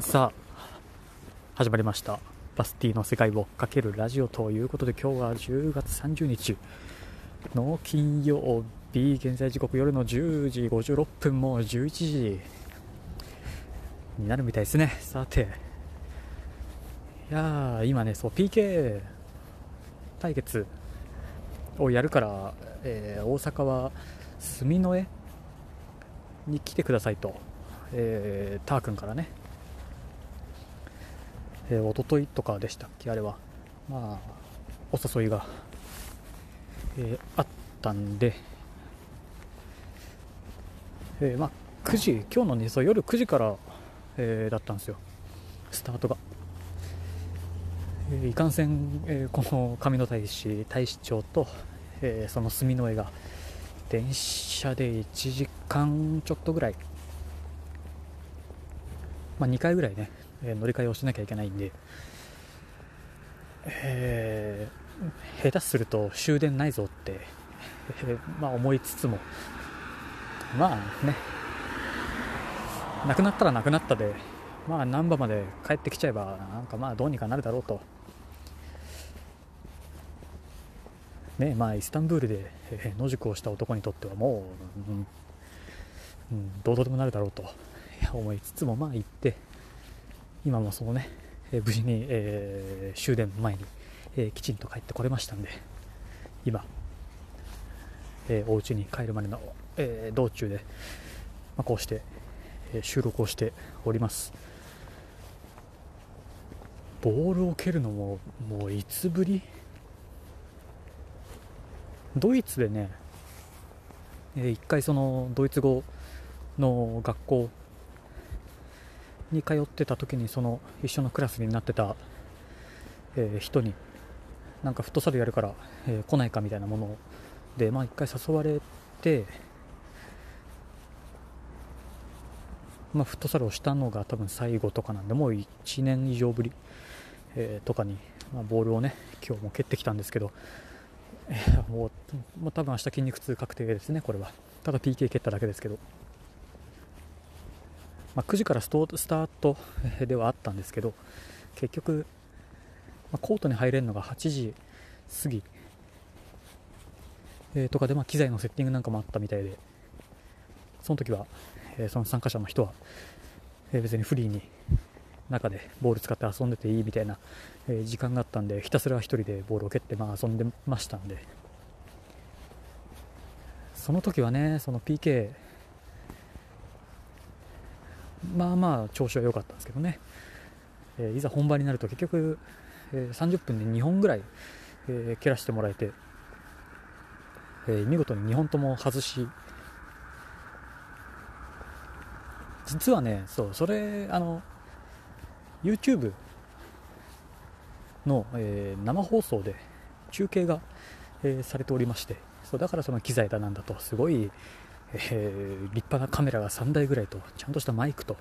さあ始まりました。バスティの世界をかけるラジオということで今日は10月30日の金曜日現在時刻夜の10時56分もう11時になるみたいですね。さていやー今ねそう PK 対決をやるから、えー大阪は住之江に来てくださいと、えー、ター君からねえー、一昨日とかでしたっけ？あれは。まあお誘いが、えーあったんで、えーまあ9時今日のねそう夜9時から、えーだったんですよ。スタートが、えーいかんせん、えーこの上野大使大使長と、えーその住之江が電車で1時間ちょっとぐらい。まあ、2回ぐらいね、え乗り換えをしなきゃいけないんで、えー下手すると終電ないぞって、えーまあ、思いつつも、まあね、なくなったらなくなったで、まあ、難波まで帰ってきちゃえば、なんかまあどうにかなるだろうと。ねまあ、イスタンブールで野宿をした男にとってはもう、うんうん、どうとでもなるだろうと。思いつつもまあ行って。今もそのね、えー無事に、えー終電前に、えーきちんと帰ってこれましたんで今、えーお家に帰るまでの、えー道中で、まあ、こうして、えー収録をしております。ボールを蹴るのももういつぶり？ドイツでね、えー一回そのドイツ語の学校に通ってた時にその一緒のクラスになってた、えー人になんかフットサルやるから、えー来ないかみたいなものでまあ一回誘われてまあフットサルをしたのが多分最後とかなんでもう1年以上ぶり、えーとかに、まあ、ボールをね今日も蹴ってきたんですけど、えーもうもう多分明日筋肉痛確定ですねこれは。ただ PK 蹴っただけですけど。まあ、9時からストスタートではあったんですけど結局、まあ、コートに入れるのが8時過ぎ、えーとかで、まあ、機材のセッティングなんかもあったみたいで。その時は、えーその参加者の人は、えー別にフリーに中でボール使って遊んでていいみたいな、えー時間があったんでひたすら1人でボールを蹴って、まあ、遊んでましたんで。その時はねその PK まあまあ調子は良かったんですけどね、えーいざ本番になると結局、えー30分で2本ぐらい、えー蹴らせてもらえて、えー見事に2本とも外し実はねそうそれあの YouTube の、えー生放送で中継が、えーされておりましてそうだからその機材だなんだとすごいえー立派なカメラが3台ぐらいとちゃんとしたマイクと、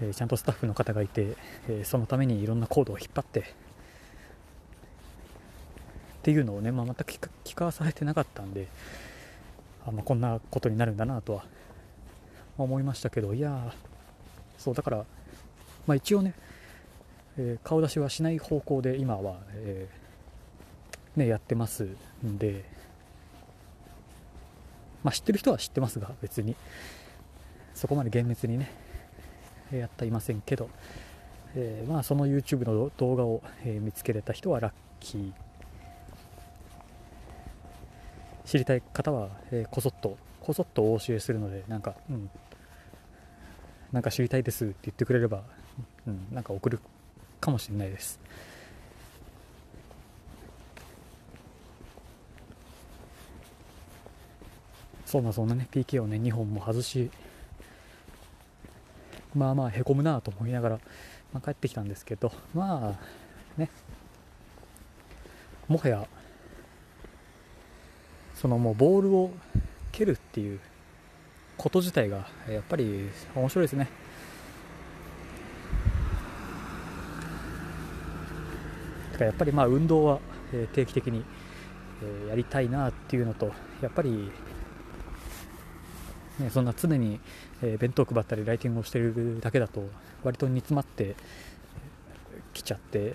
えーちゃんとスタッフの方がいて、えーそのためにいろんなコードを引っ張ってっていうのをね、まあ、全く聞かされてなかったんであ、まあ、こんなことになるんだなとは思いましたけどいやーそうだから、まあ、一応ね、えー顔出しはしない方向で今は、えーね、やってますんでまあ、知ってる人は知ってますが別に。そこまで厳密にねやっていませんけど、えーまあ、その YouTube の動画を、え見つけれた人はラッキー。知りたい方は、えこそっとこそっとお教えするのでなんか、うん、なんか知りたいですって言ってくれれば、うん、なんか送るかもしれないです。そんなそんなね PK をね2本も外しまあまあへこむなと思いながら、まあ、帰ってきたんですけどまあねもはやそのもうボールを蹴るっていうこと自体がやっぱり面白いですね。だからやっぱりまあ運動は定期的にやりたいなっていうのとやっぱり、そんな常に、えー、弁当配ったりライティングをしているだけだと割と煮詰まってきちゃって、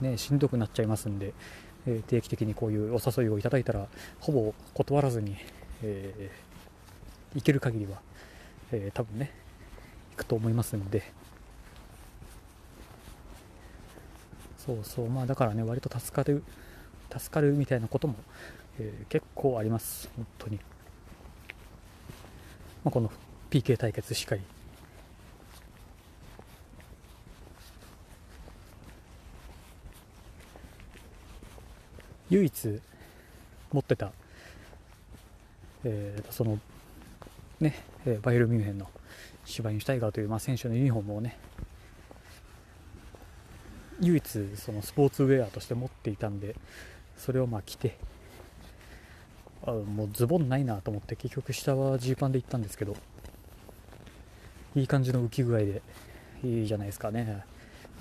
ね、しんどくなっちゃいますんで、えー、定期的にこういうお誘いをいただいたらほぼ断らずに、えー、行ける限りは、えー、多分ね行くと思いますんで。そうそうまあだからね割と助かる助かるみたいなことも、えー、結構あります本当に、まあ、この PK 対決しっかり。唯一持ってた、えー、そのね、バイエルミュンヘンのシュバインシュタイガーという、まあ、選手のユニフォームをね唯一そのスポーツウェアとして持っていたんでそれをまあ着てあもうズボンないなと思って結局下はジーパンで行ったんですけどいい感じの浮き具合でいいじゃないですかね。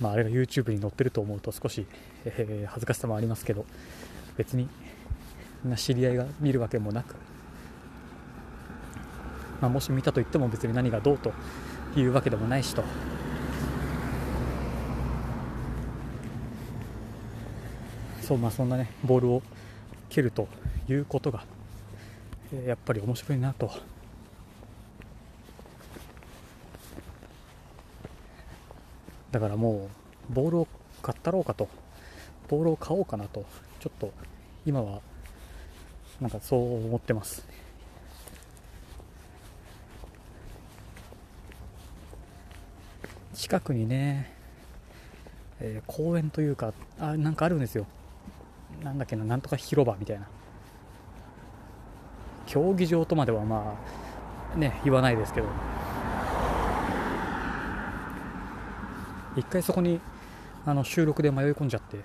まあ、あれが YouTube に載ってると思うと少し、えー、恥ずかしさもありますけど別にな知り合いが見るわけもなく、まあ、もし見たと言っても別に何がどうというわけでもないしと。そうまあそんなねボールを蹴るということが、え、やっぱり面白いなと。だからもうボールを買ったろうかと。ボールを買おうかなと。ちょっと今はなんかそう思ってます。近くにね、えー、公園というかあなんかあるんですよ。なんだっけななんとか広場みたいな。競技場とまではまあね言わないですけど。一回そこにあの収録で迷い込んじゃって。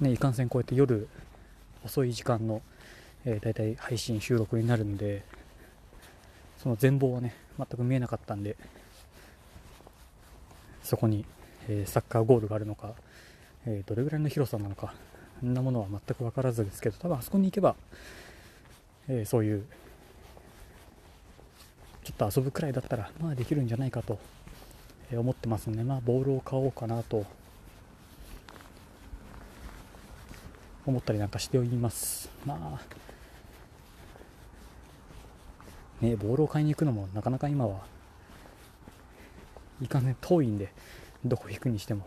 ね、いかんせんこうやって夜遅い時間の、えー、大体配信収録になるんでその全貌はね全く見えなかったんでそこに、えー、サッカーゴールがあるのか、えー、どれぐらいの広さなのかそんなものは全く分からずですけど多分あそこに行けば、えそういうちょっと遊ぶくらいだったらまあできるんじゃないかと思ってますんでまあボールを買おうかなと思ったりなんかしております。まあねボールを買いに行くのもなかなか今はいかね遠いんでどこ行くにしても、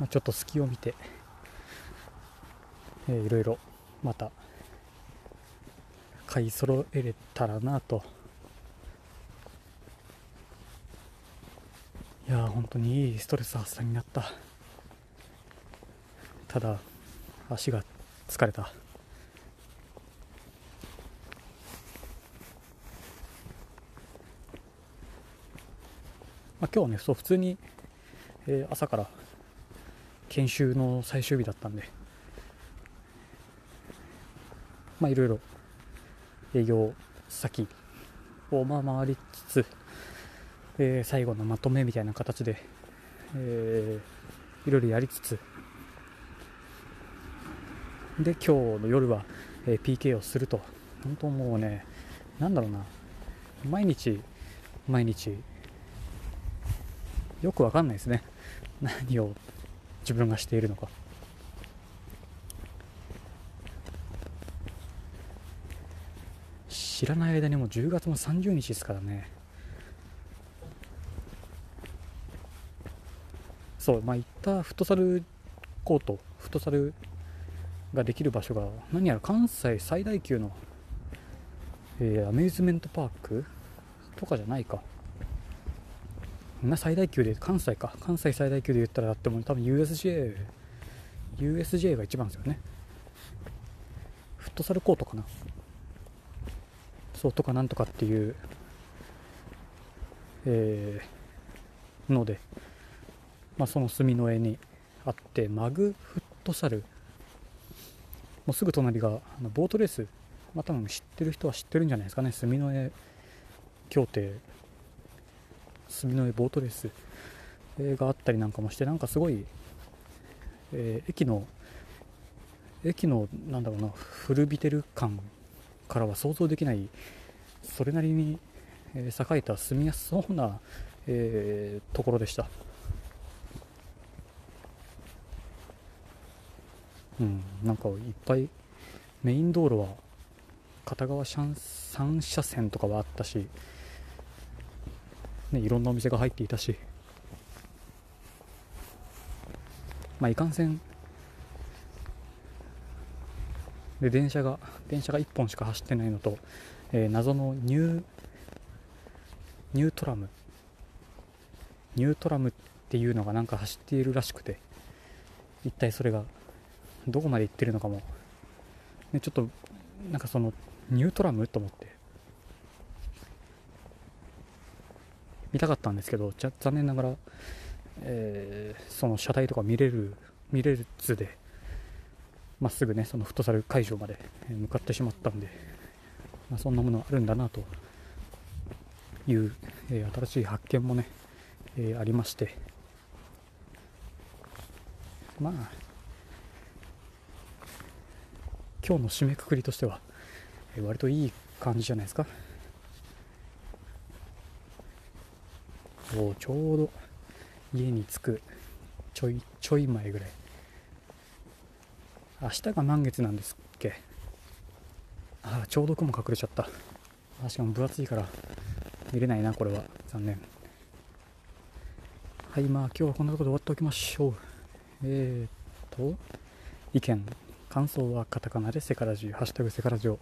まあ、ちょっと隙を見て、えー、いろいろまた買い揃えれたらなと。いや本当にいいストレス発散になった。ただ足が疲れた。まあ、今日はねそう普通に、えー、朝から研修の最終日だったんで。まあいろいろ営業先をまあ回りつつ、えー、最後のまとめみたいな形で、えー、いろいろやりつつ。で今日の夜は、えー、PK をすると。本当もうねなんだろうな。毎日毎日。よくわかんないですね。何を自分がしているのか。知らない間にもう10月も30日ですからね。そうまあ行ったフットサルコートフットサルができる場所が何やら関西最大級の、えー、アミューズメントパークとかじゃないか。な最大級で関西か。関西最大級で言ったらだっても多分 USJ USJ が一番ですよね。フットサルコートかな。そうとかなんとかっていうえー、ので、まあ、その隅の絵にあってマグフットサル。もうすぐ隣があのボートレース、まあ、多分知ってる人は知ってるんじゃないですかね。住之江協定。住之江ボートレース。があったりなんかもしてなんかすごい、えー、駅の駅のなんだろうな古びてる感からは想像できないそれなりに、えー栄えた住みやすそうな、えーところでした。うんなんかいっぱいメイン道路は片側3車線とかはあったし、ね、いろんなお店が入っていたし。まあいかんせん。で電車が電車が1本しか走ってないのと、えー謎のニューニュートラム。ニュートラムっていうのがなんか走っているらしくて一体それがどこまで行ってるのかも、ね、ちょっとなんかそのニュートラムと思って。見たかったんですけどじゃ残念ながら、えーその車体とか見れる見れずでまっすぐねそのフットサル会場まで向かってしまったんで、まあ、そんなものあるんだなという、えー新しい発見もね、えーありまして。まあ今日の締めくくりとしては、えー割といい感じじゃないですか。おちょうど家に着くちょいちょい前ぐらい。明日が満月なんですっけ？ああちょうど雲隠れちゃった。あしかも分厚いから見れないなこれは。残念。はいまあ今日はこんなところで終わっておきましょう。えー、と意見。感想はカタカナでセカラジハッシュタグセカラジを、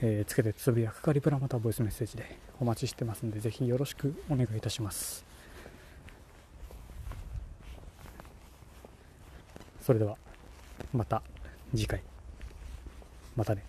えー、つけてつぶやくかリプラまたボイスメッセージでお待ちしてますんでぜひよろしくお願いいたします。それではまた次回。またね。